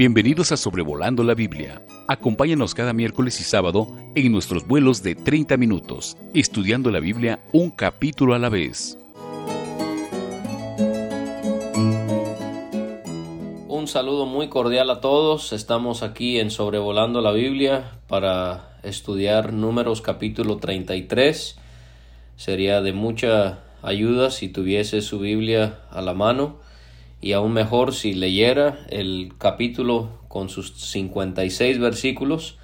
Bienvenidos a Sobrevolando la Biblia. Acompáñanos cada miércoles y sábado en nuestros vuelos de 30 minutos, estudiando la Biblia un capítulo a la vez. Un saludo muy cordial a todos. Estamos aquí en Sobrevolando la Biblia para estudiar números capítulo 33. Sería de mucha ayuda si tuviese su Biblia a la mano y aún mejor si leyera el capítulo con sus 56 versículos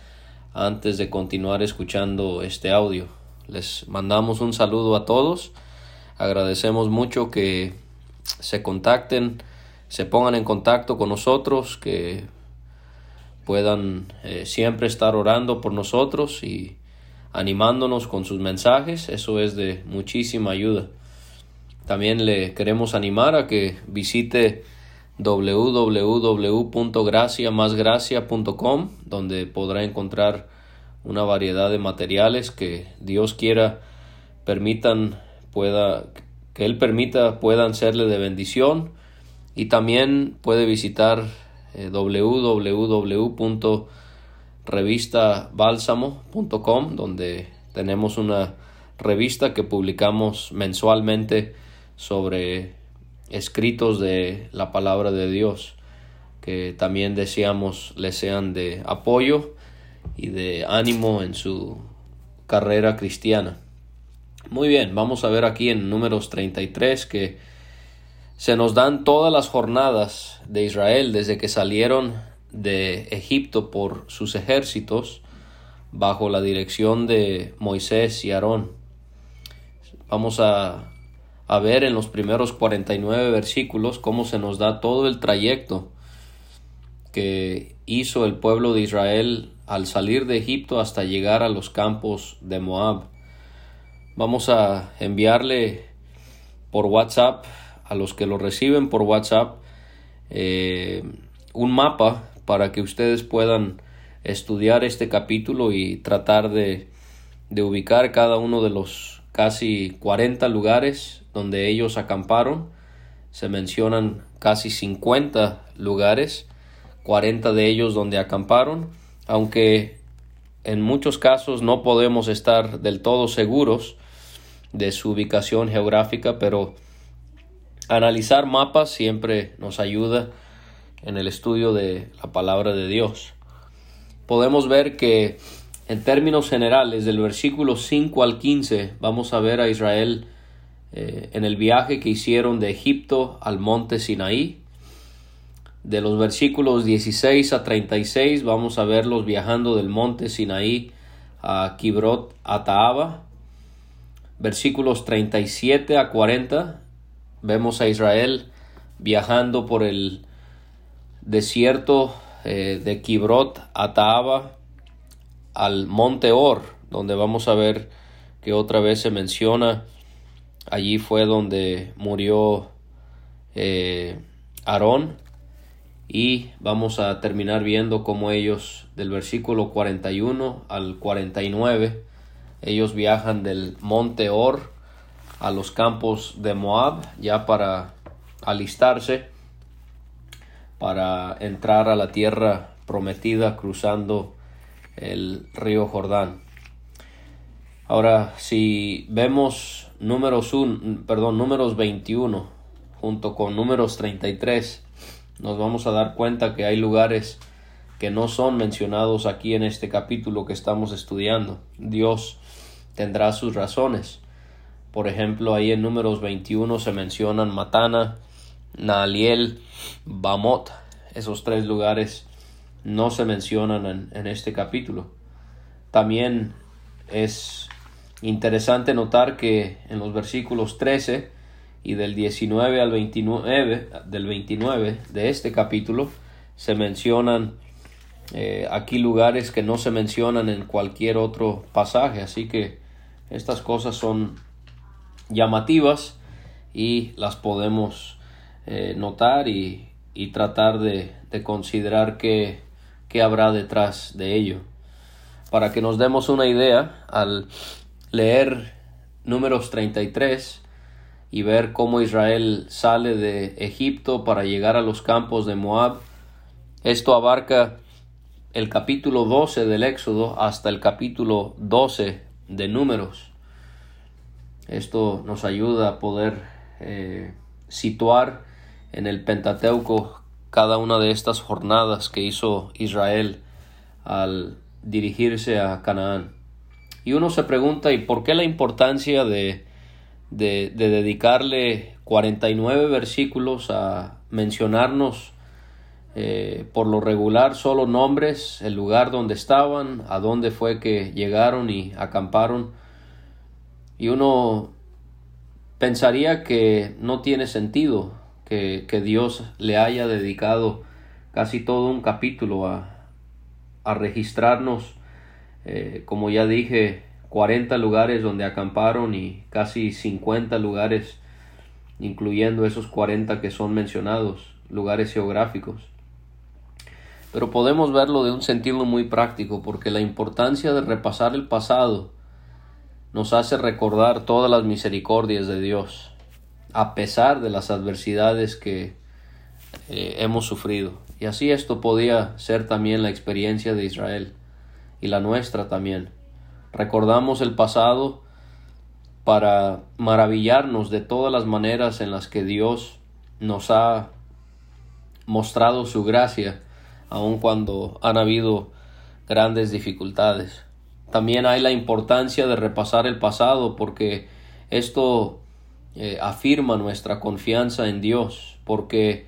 antes de continuar escuchando este audio. Les mandamos un saludo a todos. Agradecemos mucho que se contacten, se pongan en contacto con nosotros, que puedan eh, siempre estar orando por nosotros y animándonos con sus mensajes. Eso es de muchísima ayuda. También le queremos animar a que visite www.graciamasgracia.com donde podrá encontrar una variedad de materiales que Dios quiera permitan pueda que él permita puedan serle de bendición. Y también puede visitar eh, www.revistabálsamo.com donde tenemos una revista que publicamos mensualmente sobre escritos de la palabra de Dios que también deseamos le sean de apoyo y de ánimo en su carrera cristiana. Muy bien, vamos a ver aquí en números 33 que se nos dan todas las jornadas de Israel desde que salieron de Egipto por sus ejércitos bajo la dirección de Moisés y Aarón. Vamos a a ver en los primeros 49 versículos cómo se nos da todo el trayecto que hizo el pueblo de Israel al salir de Egipto hasta llegar a los campos de Moab. Vamos a enviarle por WhatsApp a los que lo reciben por WhatsApp eh, un mapa para que ustedes puedan estudiar este capítulo y tratar de, de ubicar cada uno de los casi 40 lugares donde ellos acamparon. Se mencionan casi 50 lugares, 40 de ellos donde acamparon, aunque en muchos casos no podemos estar del todo seguros de su ubicación geográfica, pero analizar mapas siempre nos ayuda en el estudio de la palabra de Dios. Podemos ver que en términos generales del versículo 5 al 15 vamos a ver a Israel eh, en el viaje que hicieron de Egipto al monte Sinaí. De los versículos 16 a 36 vamos a verlos viajando del monte Sinaí a Kibrot Ataaba. Versículos 37 a 40 vemos a Israel viajando por el desierto eh, de Kibrot Ataaba al monte Or, donde vamos a ver que otra vez se menciona. Allí fue donde murió eh, Aarón. Y vamos a terminar viendo cómo ellos del versículo 41 al 49 ellos viajan del monte Or a los campos de Moab ya para alistarse para entrar a la tierra prometida cruzando el río Jordán. Ahora, si vemos números, un, perdón, números 21 junto con números 33 nos vamos a dar cuenta que hay lugares que no son mencionados aquí en este capítulo que estamos estudiando. Dios tendrá sus razones. Por ejemplo, ahí en números 21 se mencionan Matana, Naaliel, Bamot. Esos tres lugares no se mencionan en, este capítulo. También es Interesante notar que en los versículos 13 y del 19 al 29, del 29 de este capítulo se mencionan eh, aquí lugares que no se mencionan en cualquier otro pasaje. Así que estas cosas son llamativas y las podemos eh, notar y, y tratar de, de considerar qué, qué habrá detrás de ello. Para que nos demos una idea, al leer números 33 y ver cómo Israel sale de Egipto para llegar a los campos de Moab, Esto abarca el capítulo 12 del Éxodo hasta el capítulo 12 de Números. Esto nos ayuda a poder eh, situar en el Pentateuco cada una de estas jornadas que hizo Israel al dirigirse a Canaán. Y uno se pregunta, ¿y por qué la importancia de, de, de dedicarle 49 versículos a mencionarnos eh, por lo regular solo nombres, el lugar donde estaban, a dónde fue que llegaron y acamparon? Y uno pensaría que no tiene sentido que, que Dios le haya dedicado casi todo un capítulo a, a registrarnos, eh, como ya dije, 40 lugares donde acamparon y casi 50 lugares, incluyendo esos 40 que son mencionados, lugares geográficos. Pero podemos verlo de un sentido muy práctico, porque la importancia de repasar el pasado nos hace recordar todas las misericordias de Dios, a pesar de las adversidades que eh, hemos sufrido. Y así esto podía ser también la experiencia de Israel y la nuestra también. Recordamos el pasado para maravillarnos de todas las maneras en las que Dios nos ha mostrado su gracia, aun cuando han habido grandes dificultades. También hay la importancia de repasar el pasado porque esto eh, afirma nuestra confianza en Dios, porque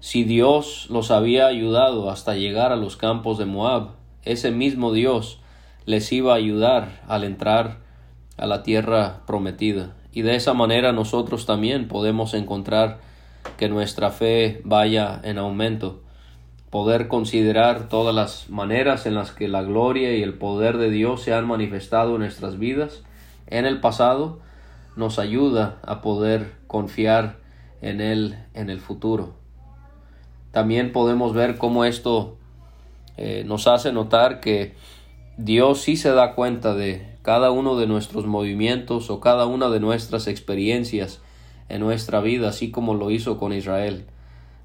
si Dios los había ayudado hasta llegar a los campos de Moab, ese mismo Dios les iba a ayudar al entrar a la tierra prometida. Y de esa manera nosotros también podemos encontrar que nuestra fe vaya en aumento, poder considerar todas las maneras en las que la gloria y el poder de Dios se han manifestado en nuestras vidas en el pasado, nos ayuda a poder confiar en Él en el futuro. También podemos ver cómo esto eh, nos hace notar que Dios sí se da cuenta de cada uno de nuestros movimientos o cada una de nuestras experiencias en nuestra vida, así como lo hizo con Israel.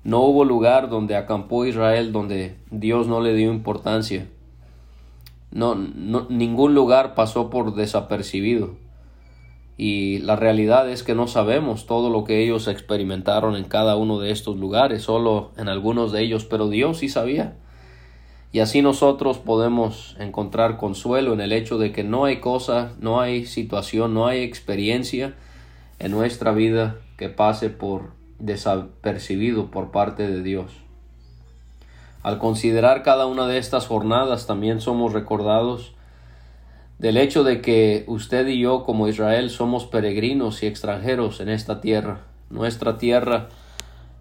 No hubo lugar donde acampó Israel donde Dios no le dio importancia. No, no, ningún lugar pasó por desapercibido y la realidad es que no sabemos todo lo que ellos experimentaron en cada uno de estos lugares, solo en algunos de ellos, pero Dios sí sabía. Y así nosotros podemos encontrar consuelo en el hecho de que no hay cosa, no hay situación, no hay experiencia en nuestra vida que pase por desapercibido por parte de Dios. Al considerar cada una de estas jornadas también somos recordados del hecho de que usted y yo como Israel somos peregrinos y extranjeros en esta tierra. Nuestra tierra,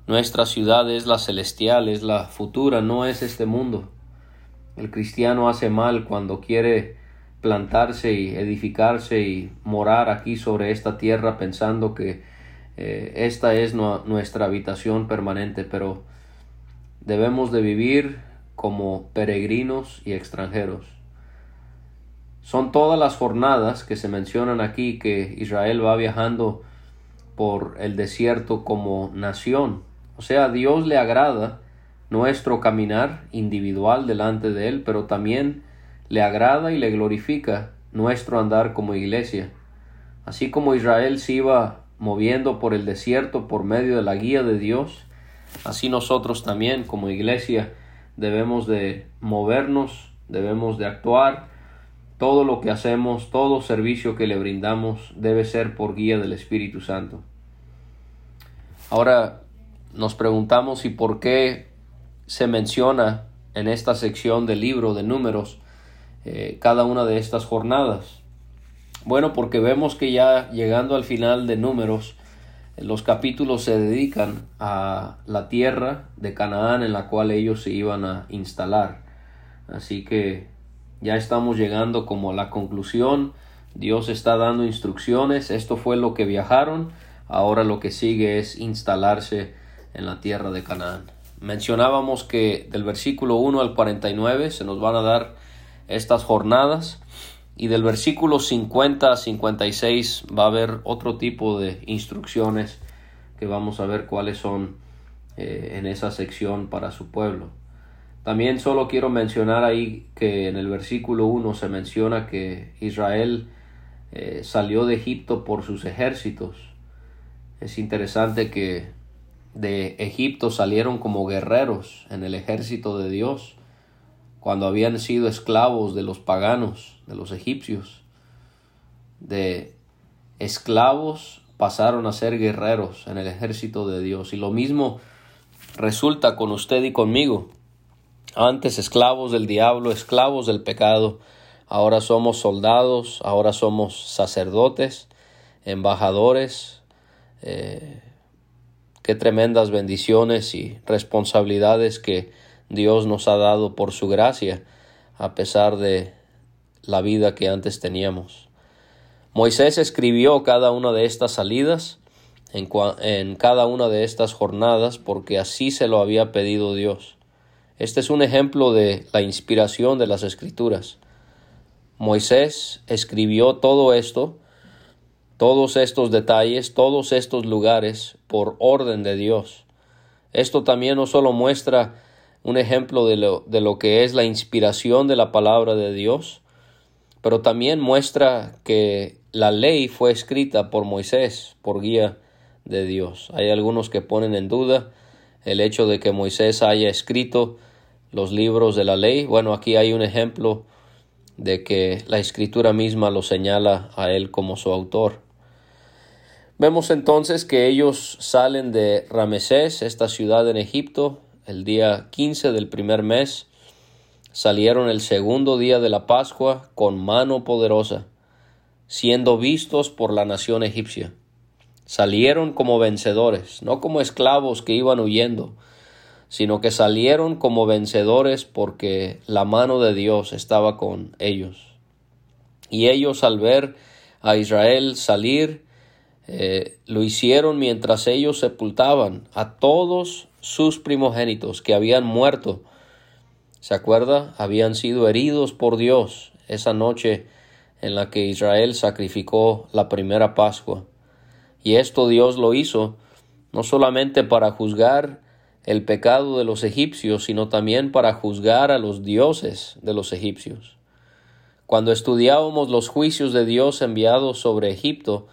nuestra ciudad es la celestial, es la futura, no es este mundo. El cristiano hace mal cuando quiere plantarse y edificarse y morar aquí sobre esta tierra pensando que eh, esta es nuestra habitación permanente, pero debemos de vivir como peregrinos y extranjeros. Son todas las jornadas que se mencionan aquí que Israel va viajando por el desierto como nación. O sea, Dios le agrada nuestro caminar individual delante de Él, pero también le agrada y le glorifica nuestro andar como iglesia. Así como Israel se iba moviendo por el desierto por medio de la guía de Dios, así nosotros también como iglesia debemos de movernos, debemos de actuar todo lo que hacemos, todo servicio que le brindamos debe ser por guía del Espíritu Santo. Ahora nos preguntamos y por qué se menciona en esta sección del libro de números eh, cada una de estas jornadas. Bueno, porque vemos que ya llegando al final de números, los capítulos se dedican a la tierra de Canaán en la cual ellos se iban a instalar. Así que ya estamos llegando como a la conclusión. Dios está dando instrucciones. Esto fue lo que viajaron. Ahora lo que sigue es instalarse en la tierra de Canaán. Mencionábamos que del versículo 1 al 49 se nos van a dar estas jornadas y del versículo 50 a 56 va a haber otro tipo de instrucciones que vamos a ver cuáles son eh, en esa sección para su pueblo. También solo quiero mencionar ahí que en el versículo 1 se menciona que Israel eh, salió de Egipto por sus ejércitos. Es interesante que de Egipto salieron como guerreros en el ejército de Dios cuando habían sido esclavos de los paganos, de los egipcios. De esclavos pasaron a ser guerreros en el ejército de Dios. Y lo mismo resulta con usted y conmigo. Antes esclavos del diablo, esclavos del pecado, ahora somos soldados, ahora somos sacerdotes, embajadores. Eh, qué tremendas bendiciones y responsabilidades que Dios nos ha dado por su gracia, a pesar de la vida que antes teníamos. Moisés escribió cada una de estas salidas en, en, cada una de estas jornadas porque así se lo había pedido Dios. Este es un ejemplo de la inspiración de las escrituras. Moisés escribió todo esto, todos estos detalles, todos estos lugares por orden de Dios. Esto también no solo muestra un ejemplo de lo, de lo que es la inspiración de la palabra de Dios, pero también muestra que la ley fue escrita por Moisés por guía de Dios. Hay algunos que ponen en duda el hecho de que Moisés haya escrito los libros de la ley. Bueno, aquí hay un ejemplo de que la escritura misma lo señala a él como su autor. Vemos entonces que ellos salen de Ramesés, esta ciudad en Egipto, el día 15 del primer mes. Salieron el segundo día de la Pascua con mano poderosa, siendo vistos por la nación egipcia. Salieron como vencedores, no como esclavos que iban huyendo, sino que salieron como vencedores porque la mano de Dios estaba con ellos. Y ellos al ver a Israel salir, eh, lo hicieron mientras ellos sepultaban a todos sus primogénitos que habían muerto. ¿Se acuerda? Habían sido heridos por Dios esa noche en la que Israel sacrificó la primera Pascua. Y esto Dios lo hizo no solamente para juzgar el pecado de los egipcios, sino también para juzgar a los dioses de los egipcios. Cuando estudiábamos los juicios de Dios enviados sobre Egipto,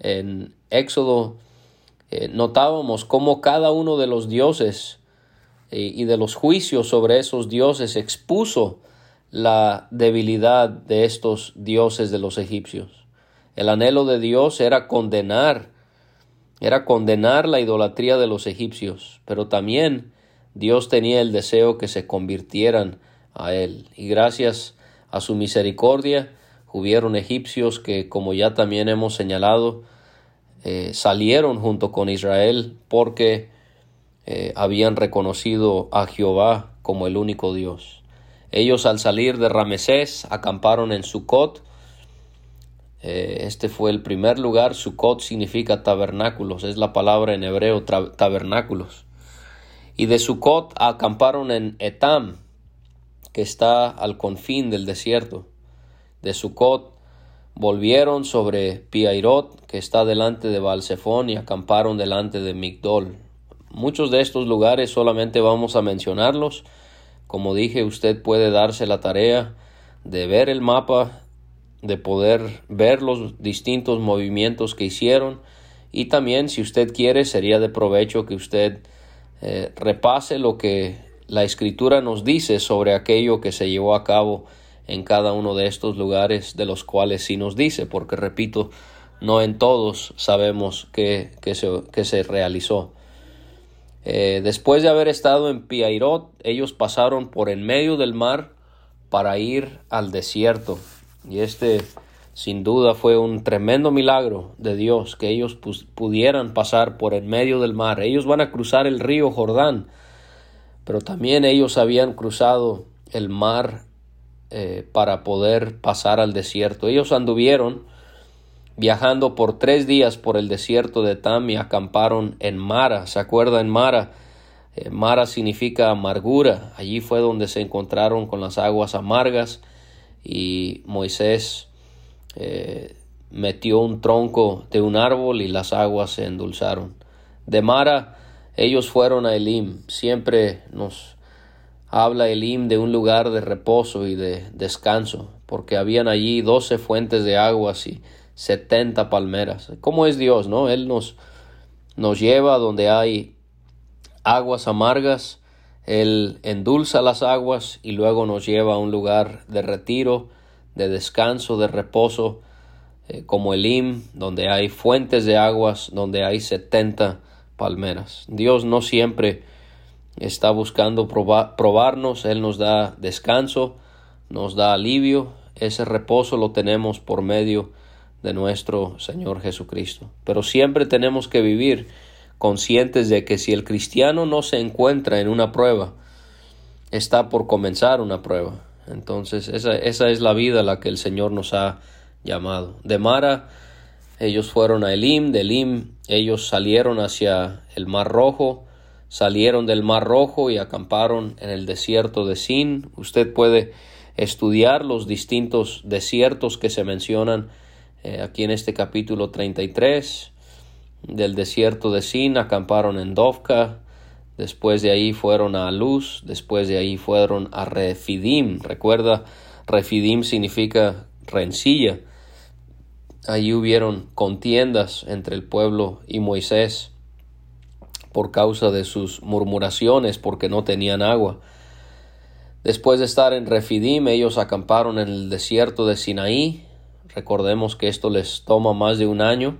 en Éxodo eh, notábamos cómo cada uno de los dioses eh, y de los juicios sobre esos dioses expuso la debilidad de estos dioses de los egipcios. El anhelo de Dios era condenar era condenar la idolatría de los egipcios, pero también Dios tenía el deseo que se convirtieran a Él. Y gracias a su misericordia hubieron egipcios que, como ya también hemos señalado, eh, salieron junto con Israel porque eh, habían reconocido a Jehová como el único Dios. Ellos al salir de Ramesés acamparon en Sucot, este fue el primer lugar. Sukkot significa tabernáculos, es la palabra en hebreo tabernáculos. Y de Sukkot acamparon en Etam, que está al confín del desierto. De Sukkot volvieron sobre Piairot, que está delante de Balsefón, y acamparon delante de Migdol. Muchos de estos lugares solamente vamos a mencionarlos. Como dije, usted puede darse la tarea de ver el mapa de poder ver los distintos movimientos que hicieron y también si usted quiere sería de provecho que usted eh, repase lo que la escritura nos dice sobre aquello que se llevó a cabo en cada uno de estos lugares de los cuales sí nos dice, porque repito, no en todos sabemos que, se, se, realizó. Eh, después de haber estado en Piairot, ellos pasaron por en medio del mar para ir al desierto. Y este sin duda fue un tremendo milagro de Dios que ellos pudieran pasar por en medio del mar. Ellos van a cruzar el río Jordán, pero también ellos habían cruzado el mar eh, para poder pasar al desierto. Ellos anduvieron viajando por tres días por el desierto de Tam y acamparon en Mara. ¿Se acuerda en Mara? Eh, Mara significa amargura. Allí fue donde se encontraron con las aguas amargas y Moisés eh, metió un tronco de un árbol y las aguas se endulzaron. De Mara ellos fueron a Elim. Siempre nos habla Elim de un lugar de reposo y de descanso, porque habían allí doce fuentes de aguas y setenta palmeras. ¿Cómo es Dios, no? Él nos, nos lleva donde hay aguas amargas, Él endulza las aguas y luego nos lleva a un lugar de retiro, de descanso, de reposo, eh, como Elim, donde hay fuentes de aguas, donde hay setenta palmeras. Dios no siempre está buscando probarnos, Él nos da descanso, nos da alivio, ese reposo lo tenemos por medio de nuestro Señor Jesucristo. Pero siempre tenemos que vivir conscientes de que si el cristiano no se encuentra en una prueba, está por comenzar una prueba. Entonces esa, esa es la vida a la que el Señor nos ha llamado. De Mara, ellos fueron a Elim, de Elim ellos salieron hacia el Mar Rojo, salieron del Mar Rojo y acamparon en el desierto de Sin. Usted puede estudiar los distintos desiertos que se mencionan eh, aquí en este capítulo 33. Del desierto de Sin acamparon en Dovka, después de ahí fueron a Luz, después de ahí fueron a Refidim. Recuerda, Refidim significa rencilla. Allí hubieron contiendas entre el pueblo y Moisés por causa de sus murmuraciones porque no tenían agua. Después de estar en Refidim, ellos acamparon en el desierto de Sinaí. Recordemos que esto les toma más de un año,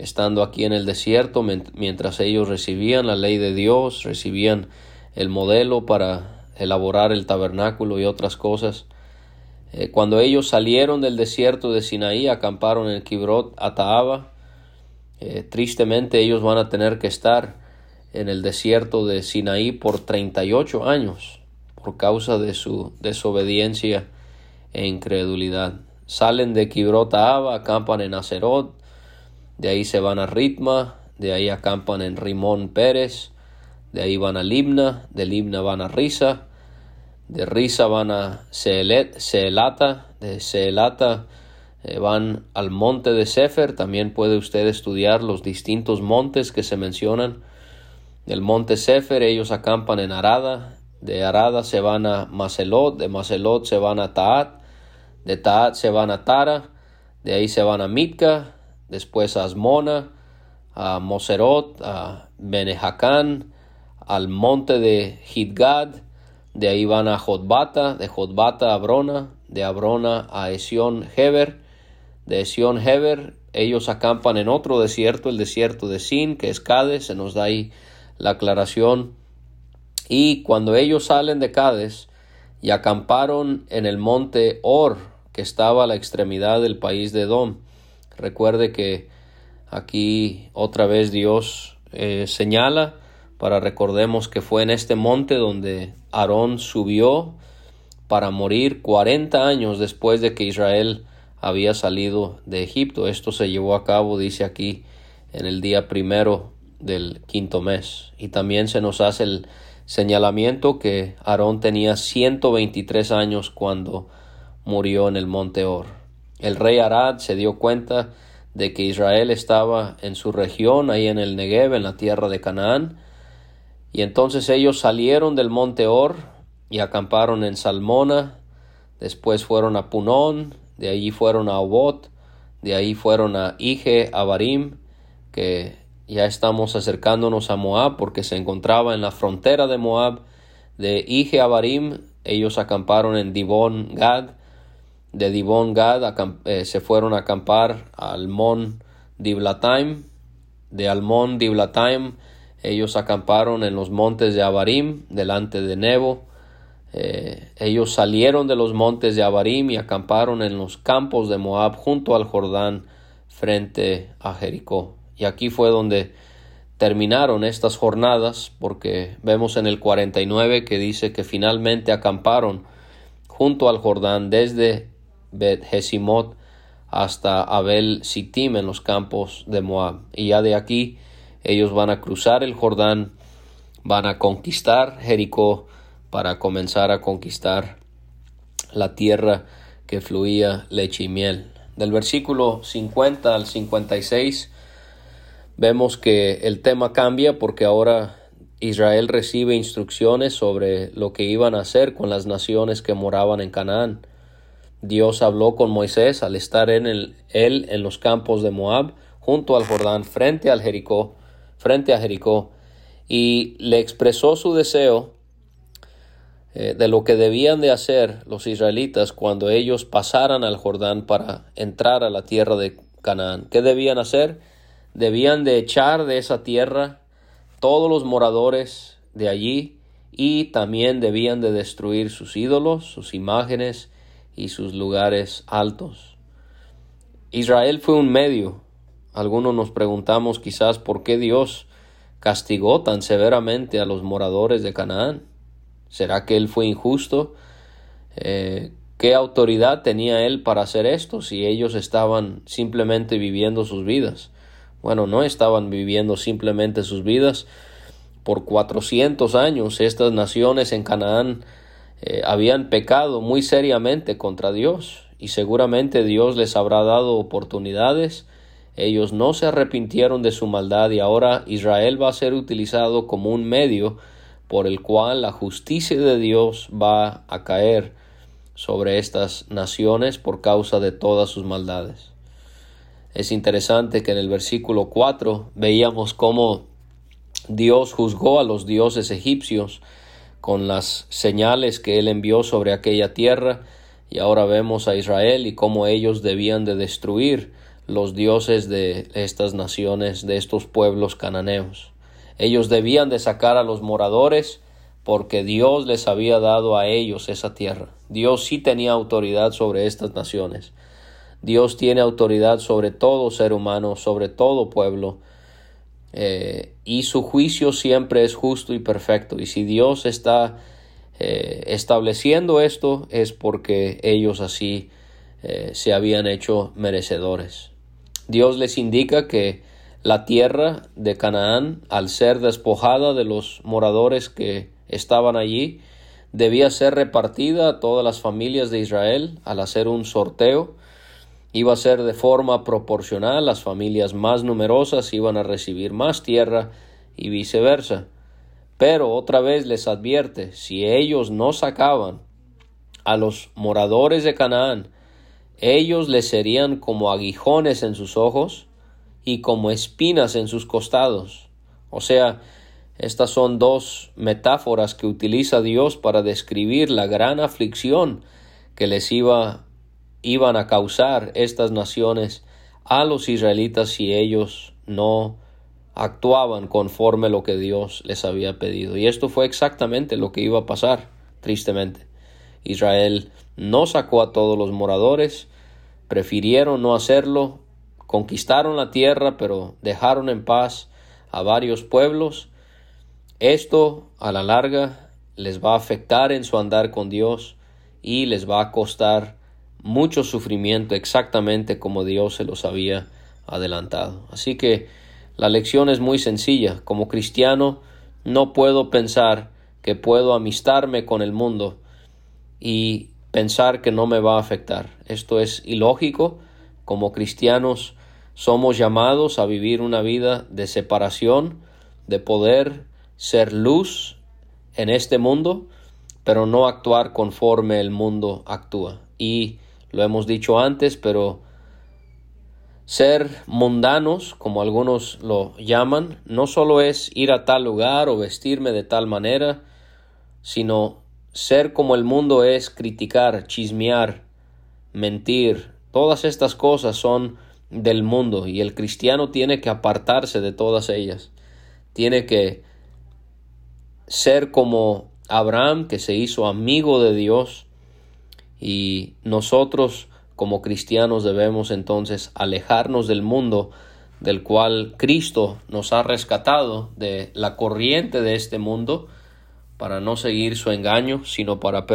estando aquí en el desierto, mientras ellos recibían la ley de Dios, recibían el modelo para elaborar el tabernáculo y otras cosas. Eh, cuando ellos salieron del desierto de Sinaí, acamparon en el Kibrot. Eh, tristemente ellos van a tener que estar en el desierto de Sinaí por 38 años por causa de su desobediencia e incredulidad. Salen de Kibrot acampan en Acerot, de ahí se van a Ritma, de ahí acampan en Rimón Pérez, de ahí van a Libna, de Libna van a Risa, de Risa van a Seelata, de Seelata eh, van al monte de Sefer, también puede usted estudiar los distintos montes que se mencionan. Del monte Sefer ellos acampan en Arada, de Arada se van a Macelot, de Macelot se van a Taat, de Taat se van a Tara, de ahí se van a Mitka, después a Asmona, a Moserot, a Benejacán, al monte de Hidgad, de ahí van a Jotbata, de Jotbata a Abrona, de Abrona a Esión Heber, de Esión Heber ellos acampan en otro desierto, el desierto de Sin, que es Cades, se nos da ahí la aclaración. Y cuando ellos salen de Cades y acamparon en el monte Or, que estaba a la extremidad del país de Edom, recuerde que aquí otra vez Dios eh, señala para recordemos que fue en este monte donde Aarón subió para morir 40 años después de que Israel había salido de Egipto. Esto se llevó a cabo, dice aquí, en el día primero del quinto mes. Y también se nos hace el señalamiento que Aarón tenía 123 años cuando murió en el monte Or. El rey Arad se dio cuenta de que Israel estaba en su región, ahí en el Negev, en la tierra de Canaán, y entonces ellos salieron del monte Or y acamparon en Salmona, después fueron a Punón, de allí fueron a Obot, de ahí fueron a Ije, Abarim, que ya estamos acercándonos a Moab porque se encontraba en la frontera de Moab. De Ije, Abarim, ellos acamparon en Dibón Gad, de Dibón Gad eh, se fueron a acampar a Almón Diblataim, de Almón Diblataim ellos acamparon en los montes de Abarim, delante de Nebo. Eh, ellos salieron de los montes de Abarim y acamparon en los campos de Moab junto al Jordán frente a Jericó. Y aquí fue donde terminaron estas jornadas porque vemos en el 49 que dice que finalmente acamparon junto al Jordán desde Bet hasta Abel Sittim en los campos de Moab. Y ya de aquí ellos van a cruzar el Jordán, van a conquistar Jericó para comenzar a conquistar la tierra que fluía leche y miel. Del versículo 50 al 56 vemos que el tema cambia porque ahora Israel recibe instrucciones sobre lo que iban a hacer con las naciones que moraban en Canaán. Dios habló con Moisés al estar en él en los campos de Moab, junto al Jordán, frente al Jericó, frente a Jericó, y le expresó su deseo eh, de lo que debían de hacer los israelitas cuando ellos pasaran al Jordán para entrar a la tierra de Canaán. ¿Qué debían hacer? Debían de echar de esa tierra todos los moradores de allí y también debían de destruir sus ídolos, sus imágenes y sus lugares altos. Israel fue un medio. Algunos nos preguntamos quizás por qué Dios castigó tan severamente a los moradores de Canaán. ¿Será que él fue injusto? Eh, ¿Qué autoridad tenía él para hacer esto si ellos estaban simplemente viviendo sus vidas? Bueno, no estaban viviendo simplemente sus vidas. Por cuatrocientos años estas naciones en Canaán eh, habían pecado muy seriamente contra Dios y seguramente Dios les habrá dado oportunidades. Ellos no se arrepintieron de su maldad y ahora Israel va a ser utilizado como un medio por el cual la justicia de Dios va a caer sobre estas naciones por causa de todas sus maldades. Es interesante que en el versículo 4 veíamos cómo Dios juzgó a los dioses egipcios con las señales que él envió sobre aquella tierra y ahora vemos a Israel y cómo ellos debían de destruir los dioses de estas naciones, de estos pueblos cananeos. Ellos debían de sacar a los moradores porque Dios les había dado a ellos esa tierra. Dios sí tenía autoridad sobre estas naciones. Dios tiene autoridad sobre todo ser humano, sobre todo pueblo. Eh, y su juicio siempre es justo y perfecto. Y si Dios está eh, estableciendo esto es porque ellos así eh, se habían hecho merecedores. Dios les indica que la tierra de Canaán, al ser despojada de los moradores que estaban allí, debía ser repartida a todas las familias de Israel al hacer un sorteo. Iba a ser de forma proporcional, las familias más numerosas iban a recibir más tierra y viceversa. Pero otra vez les advierte, si ellos no sacaban a los moradores de Canaán, ellos les serían como aguijones en sus ojos, y como espinas en sus costados. O sea, estas son dos metáforas que utiliza Dios para describir la gran aflicción que les iba, iban a causar estas naciones a los israelitas si ellos no actuaban conforme lo que Dios les había pedido. Y esto fue exactamente lo que iba a pasar, tristemente. Israel no sacó a todos los moradores, prefirieron no hacerlo conquistaron la tierra, pero dejaron en paz a varios pueblos. Esto a la larga les va a afectar en su andar con Dios y les va a costar mucho sufrimiento exactamente como Dios se los había adelantado. Así que la lección es muy sencilla. Como cristiano no puedo pensar que puedo amistarme con el mundo y pensar que no me va a afectar. Esto es ilógico. Como cristianos somos llamados a vivir una vida de separación, de poder ser luz en este mundo, pero no actuar conforme el mundo actúa. Y lo hemos dicho antes, pero ser mundanos, como algunos lo llaman, no solo es ir a tal lugar o vestirme de tal manera, sino ser como el mundo es criticar, chismear, mentir. Todas estas cosas son del mundo y el cristiano tiene que apartarse de todas ellas. Tiene que ser como Abraham que se hizo amigo de Dios y nosotros como cristianos debemos entonces alejarnos del mundo del cual Cristo nos ha rescatado de la corriente de este mundo para no seguir su engaño, sino para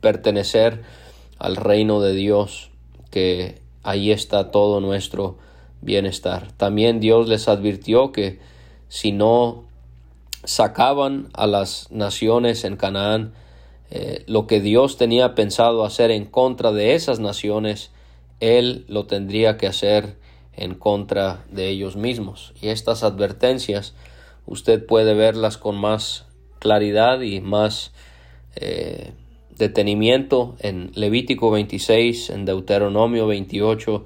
pertenecer al reino de Dios que ahí está todo nuestro bienestar. También Dios les advirtió que si no sacaban a las naciones en Canaán, eh, lo que Dios tenía pensado hacer en contra de esas naciones, Él lo tendría que hacer en contra de ellos mismos. Y estas advertencias usted puede verlas con más claridad y más eh, detenimiento en Levítico 26, en Deuteronomio 28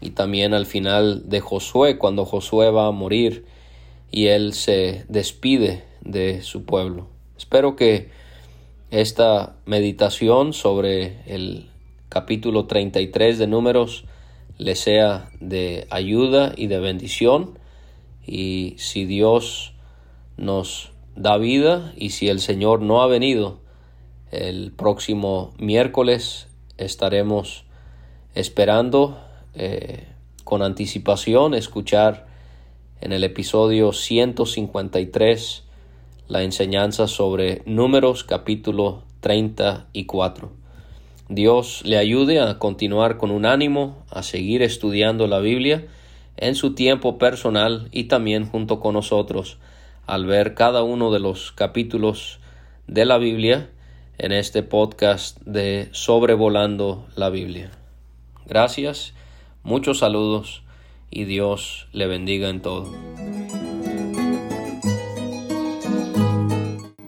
y también al final de Josué, cuando Josué va a morir y él se despide de su pueblo. Espero que esta meditación sobre el capítulo 33 de números le sea de ayuda y de bendición. Y si Dios nos da vida y si el Señor no ha venido, el próximo miércoles estaremos esperando eh, con anticipación escuchar en el episodio 153 la enseñanza sobre números capítulo 34. Dios le ayude a continuar con un ánimo, a seguir estudiando la Biblia en su tiempo personal y también junto con nosotros al ver cada uno de los capítulos de la Biblia en este podcast de Sobrevolando la Biblia. Gracias, muchos saludos y Dios le bendiga en todo.